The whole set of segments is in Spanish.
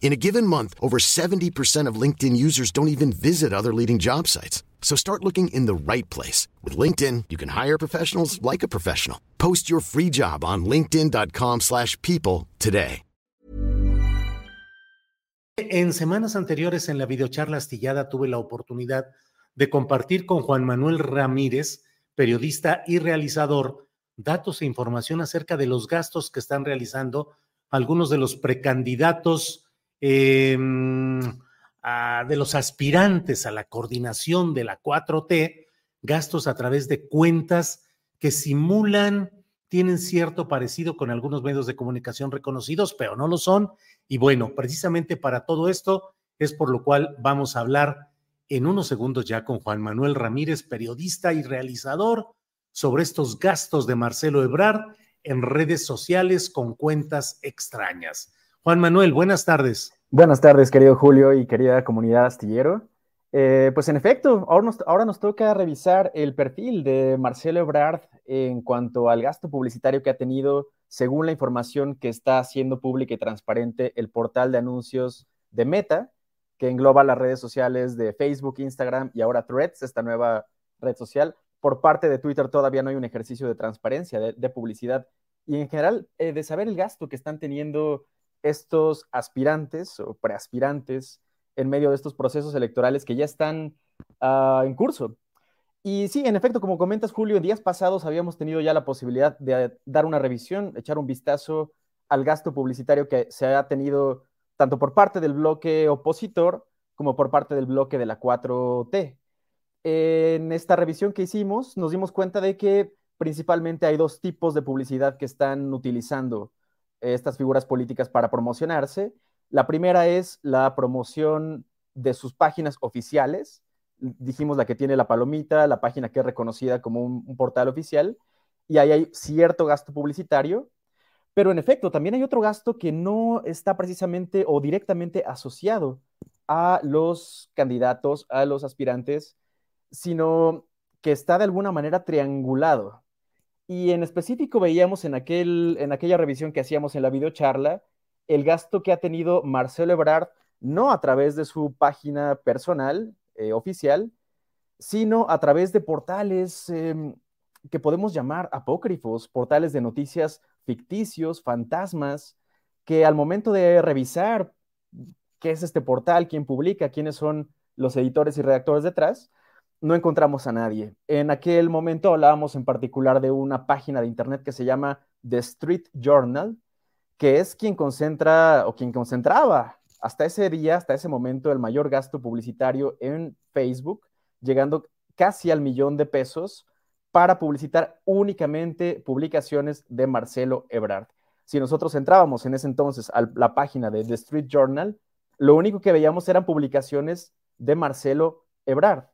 In a given month, over 70% of LinkedIn users don't even visit other leading job sites. So start looking in the right place. With LinkedIn, you can hire professionals like a professional. Post your free job on linkedin.com slash people today. En semanas anteriores en la videocharla astillada tuve la oportunidad de compartir con Juan Manuel Ramírez, periodista y realizador, datos e información acerca de los gastos que están realizando algunos de los precandidatos a, de los aspirantes a la coordinación de la 4T, gastos a través de cuentas que simulan, tienen cierto parecido con algunos medios de comunicación reconocidos, pero no lo son. Y bueno, precisamente para todo esto es por lo cual vamos a hablar en unos segundos ya con Juan Manuel Ramírez, periodista y realizador, sobre estos gastos de Marcelo Ebrard en redes sociales con cuentas extrañas. Juan Manuel, buenas tardes. Buenas tardes, querido Julio y querida comunidad astillero. Eh, pues en efecto, ahora nos, toca revisar el perfil de Marcelo Ebrard en cuanto al gasto publicitario que ha tenido según la información que está haciendo pública y transparente el portal de anuncios de Meta, que engloba las redes sociales de Facebook, Instagram y ahora Threads, esta nueva red social. Por parte de Twitter todavía no hay un ejercicio de transparencia, de, de publicidad y en general eh, de saber el gasto que están teniendo estos aspirantes o preaspirantes en medio de estos procesos electorales que ya están uh, en curso. Y sí, en efecto, como comentas, Julio, en días pasados habíamos tenido ya la posibilidad de dar una revisión, echar un vistazo al gasto publicitario que se ha tenido tanto por parte del bloque opositor como por parte del bloque de la 4T. En esta revisión que hicimos, nos dimos cuenta de que principalmente hay dos tipos de publicidad que están utilizando estas figuras políticas para promocionarse. La primera es la promoción de sus páginas oficiales. Dijimos la que tiene la palomita, la página que es reconocida como un, portal oficial, y ahí hay cierto gasto publicitario. Pero en efecto, también hay otro gasto que no está precisamente o directamente asociado a los candidatos, a los aspirantes, sino que está de alguna manera triangulado Y en específico veíamos en, aquel, en aquella revisión que hacíamos en la videocharla el gasto que ha tenido Marcelo Ebrard, no a través de su página personal eh, oficial, sino a través de portales em, que podemos llamar apócrifos, portales de noticias ficticios, fantasmas, que al momento de revisar qué es este portal, quién publica, quiénes son los editores y redactores detrás, no encontramos a nadie. En aquel momento hablábamos en particular de una página de internet que se llama The Street Journal, que es quien concentra o quien concentraba hasta ese día, hasta ese momento, el mayor gasto publicitario en Facebook, llegando casi al millón de pesos para publicitar únicamente publicaciones de Marcelo Ebrard. Si nosotros entrábamos en ese entonces a la página de The Street Journal, lo único que veíamos eran publicaciones de Marcelo Ebrard.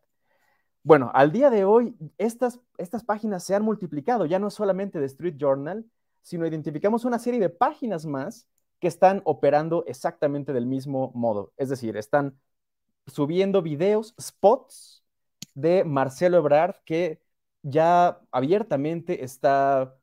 Bueno, al día de hoy, estas, estas páginas se han multiplicado, ya no solamente The Street Journal, sino identificamos una serie de páginas más que están operando exactamente del mismo modo. Es decir, están subiendo videos, spots de Marcelo Ebrard que ya abiertamente está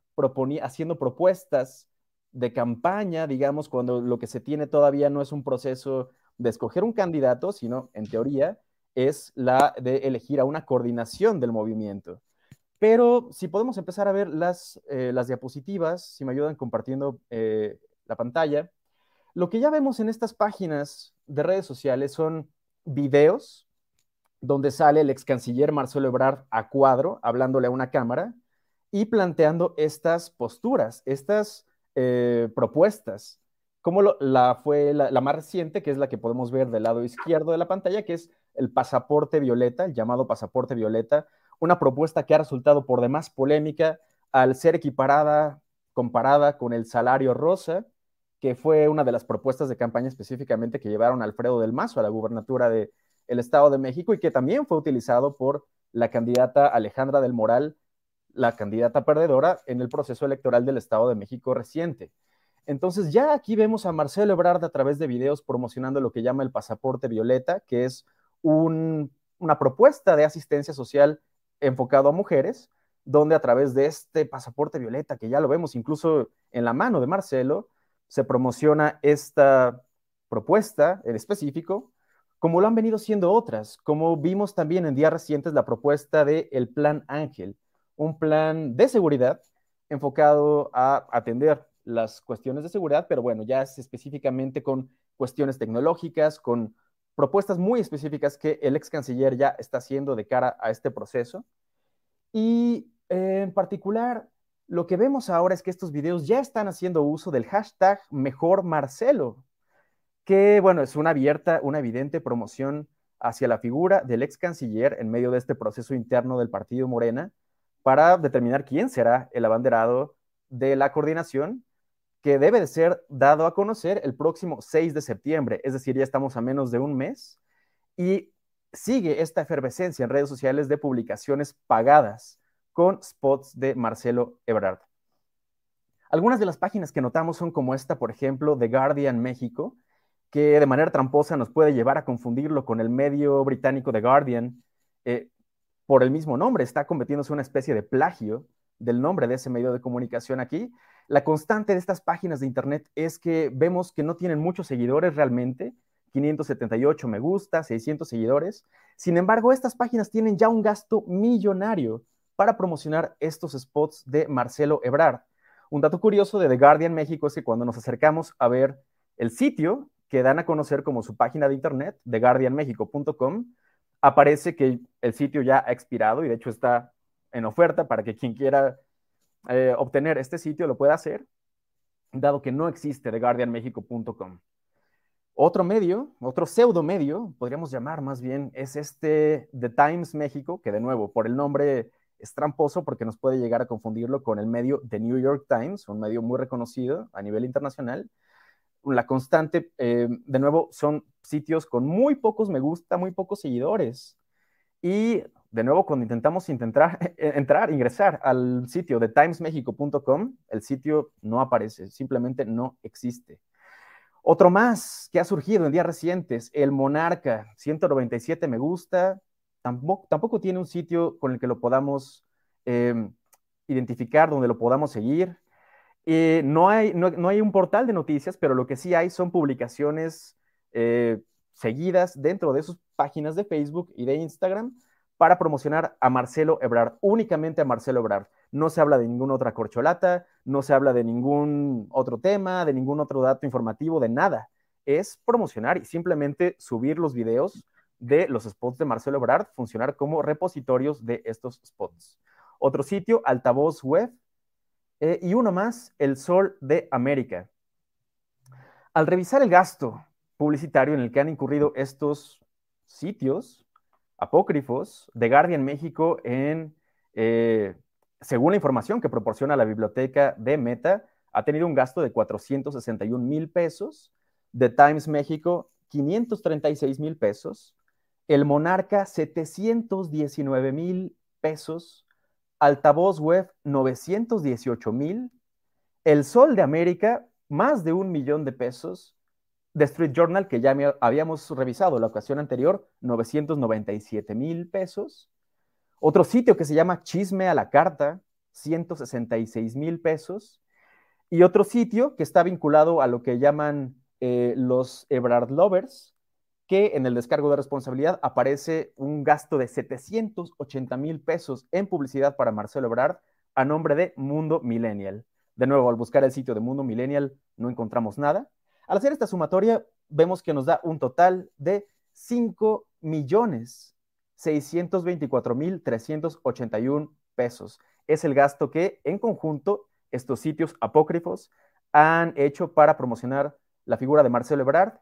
haciendo propuestas de campaña, digamos, cuando lo que se tiene todavía no es un proceso de escoger un candidato, sino en teoría es la de elegir a una coordinación del movimiento. Pero si podemos empezar a ver las, eh, las diapositivas, si me ayudan compartiendo eh, la pantalla. Lo que ya vemos en estas páginas de redes sociales son videos donde sale el ex canciller Marcelo Ebrard a cuadro, hablándole a una cámara y planteando estas posturas, estas eh, propuestas, como la fue la, la, más reciente, que es la que podemos ver del lado izquierdo de la pantalla, que es el pasaporte violeta, el llamado pasaporte violeta, una propuesta que ha resultado por demás polémica al ser equiparada, comparada con el salario rosa, que fue una de las propuestas de campaña específicamente que llevaron Alfredo del Mazo a la gubernatura del Estado de México y que también fue utilizado por la candidata Alejandra del Moral, la candidata perdedora en el proceso electoral del Estado de México reciente. Entonces ya aquí vemos a Marcelo Ebrard a través de videos promocionando lo que llama el pasaporte violeta, que es una propuesta de asistencia social enfocado a mujeres, donde a través de este pasaporte violeta, que ya lo vemos incluso en la mano de Marcelo, se promociona esta propuesta en específico, como lo han venido siendo otras, como vimos también en días recientes la propuesta de el Plan Ángel, un plan de seguridad enfocado a atender las cuestiones de seguridad, pero bueno, ya es específicamente con cuestiones tecnológicas, con propuestas muy específicas que el ex canciller ya está haciendo de cara a este proceso. Y eh, en particular, lo que vemos ahora es que estos videos ya están haciendo uso del hashtag Mejor Marcelo, que bueno, es una abierta, una evidente promoción hacia la figura del ex canciller en medio de este proceso interno del partido Morena para determinar quién será el abanderado de la coordinación que debe de ser dado a conocer el próximo 6 de septiembre, es decir, ya estamos a menos de un mes y sigue esta efervescencia en redes sociales de publicaciones pagadas con spots de Marcelo Ebrard. Algunas de las páginas que notamos son como esta, por ejemplo, The Guardian México, que de manera tramposa nos puede llevar a confundirlo con el medio británico The Guardian eh, por el mismo nombre. Está cometiéndose una especie de plagio del nombre de ese medio de comunicación aquí. La constante de estas páginas de Internet es que vemos que no tienen muchos seguidores realmente, 578 me gusta, 600 seguidores. Sin embargo, estas páginas tienen ya un gasto millonario para promocionar estos spots de Marcelo Ebrard. Un dato curioso de The Guardian México es que cuando nos acercamos a ver el sitio que dan a conocer como su página de internet, theguardianmexico.com, aparece que el sitio ya ha expirado y de hecho está en oferta para que quien quiera eh, obtener este sitio lo pueda hacer, dado que no existe theguardianmexico.com. Otro medio, otro pseudo medio, podríamos llamar más bien, es este The Times México, que de nuevo, por el nombre es tramposo porque nos puede llegar a confundirlo con el medio The New York Times, un medio muy reconocido a nivel internacional. La constante, eh, de nuevo, son sitios con muy pocos me gusta, muy pocos seguidores. Y de nuevo, cuando intentamos intentar, entrar, ingresar al sitio de timesmexico.com, el sitio no aparece, simplemente no existe. Otro más que ha surgido en días recientes, el Monarca, 197 me gusta, tampoco, tiene un sitio con el que lo podamos em, identificar, donde lo podamos seguir. No, hay, no, hay un portal de noticias, pero lo que sí hay son publicaciones eh, seguidas dentro de sus páginas de Facebook y de Instagram para promocionar a Marcelo Ebrard, únicamente a Marcelo Ebrard. No se habla de ninguna otra corcholata, no se habla de ningún otro tema, de ningún otro dato informativo, de nada. Es promocionar y simplemente subir los videos de los spots de Marcelo Ebrard, funcionar como repositorios de estos spots. Otro sitio, altavoz web, eh, y uno más, El Sol de América. Al revisar el gasto publicitario en el que han incurrido estos sitios apócrifos, de Guardian México en, eh, según la información que proporciona la biblioteca de Meta, ha tenido un gasto de 461 mil pesos, de Times México 536 mil pesos, el Monarca 719 mil pesos, Altavoz Web 918 mil, El Sol de América más de un millón de pesos, The Street Journal, que ya habíamos revisado la ocasión anterior, 997 mil pesos, otro sitio que se llama Chisme a la Carta, 166 mil pesos, y otro sitio que está vinculado a lo que llaman eh, los Ebrard Lovers, que en el descargo de responsabilidad aparece un gasto de 780 mil pesos en publicidad para Marcelo Ebrard a nombre de Mundo Millennial. De nuevo, al buscar el sitio de Mundo Millennial no encontramos nada. Al hacer esta sumatoria, vemos que nos da un total de 5 millones 624 mil 381 pesos. Es el gasto que en conjunto estos sitios apócrifos han hecho para promocionar la figura de Marcelo Ebrard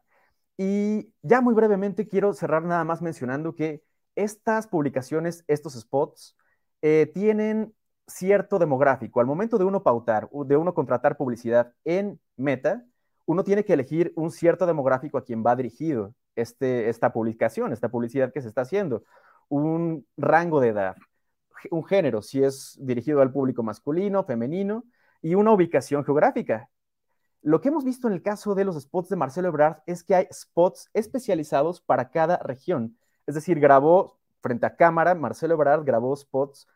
y ya muy brevemente quiero cerrar nada más mencionando que estas publicaciones, estos spots, eh, tienen cierto demográfico. Al momento de uno pautar, de uno contratar publicidad en Meta, uno tiene que elegir un cierto demográfico a quien va dirigido este, esta publicación, esta publicidad que se está haciendo, un rango de edad, un género, si es dirigido al público masculino, femenino, y una ubicación geográfica. Lo que hemos visto en el caso de los spots de Marcelo Ebrard es que hay spots especializados para cada región. Es decir, grabó frente a cámara, Marcelo Ebrard grabó spots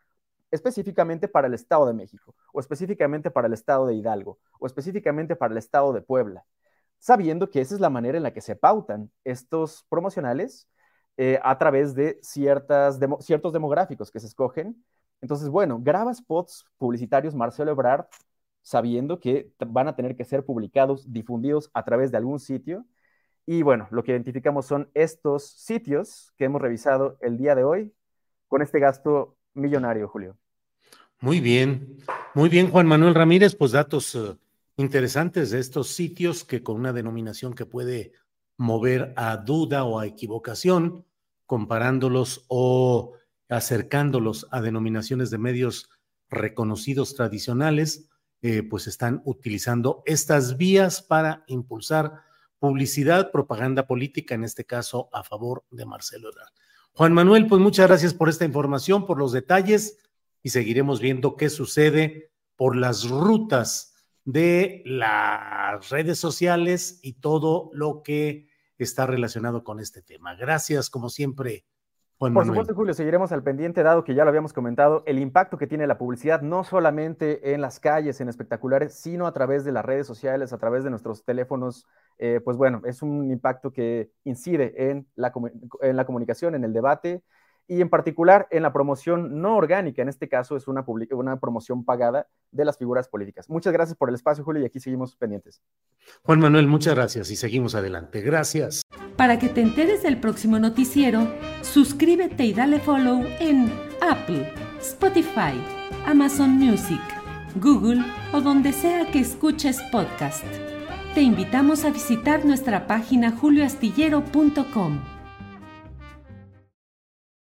específicamente para el Estado de México, o específicamente para el Estado de Hidalgo, o específicamente para el Estado de Puebla, sabiendo que esa es la manera en la que se pautan estos promocionales eh, a través de ciertas ciertos demográficos que se escogen. Entonces, bueno, graba spots publicitarios Marcelo Ebrard sabiendo que van a tener que ser publicados, difundidos a través de algún sitio. Y bueno, lo que identificamos son estos sitios que hemos revisado el día de hoy con este gasto millonario, Julio. Muy bien, muy bien, Juan Manuel Ramírez, pues datos eh, interesantes de estos sitios que con una denominación que puede mover a duda o a equivocación, comparándolos o acercándolos a denominaciones de medios reconocidos tradicionales, eh, pues están utilizando estas vías para impulsar publicidad, propaganda política, en este caso a favor de Marcelo Ebrard. Juan Manuel, pues muchas gracias por esta información, por los detalles y seguiremos viendo qué sucede por las rutas de las redes sociales y todo lo que está relacionado con este tema. Gracias, como siempre, por supuesto, Julio, seguiremos al pendiente, dado que ya lo habíamos comentado, el impacto que tiene la publicidad, no solamente en las calles, en espectaculares, sino a través de las redes sociales, a través de nuestros teléfonos. Eh, pues bueno, es un impacto que incide en la, en la comunicación, en el debate y en particular en la promoción no orgánica, en este caso es una, una promoción pagada de las figuras políticas. Muchas gracias por el espacio, Julio, y aquí seguimos pendientes. Juan Manuel, muchas gracias y seguimos adelante. Gracias. Para que te enteres del próximo noticiero, suscríbete y dale follow en Apple, Spotify, Amazon Music, Google o donde sea que escuches podcast. Te invitamos a visitar nuestra página julioastillero.com.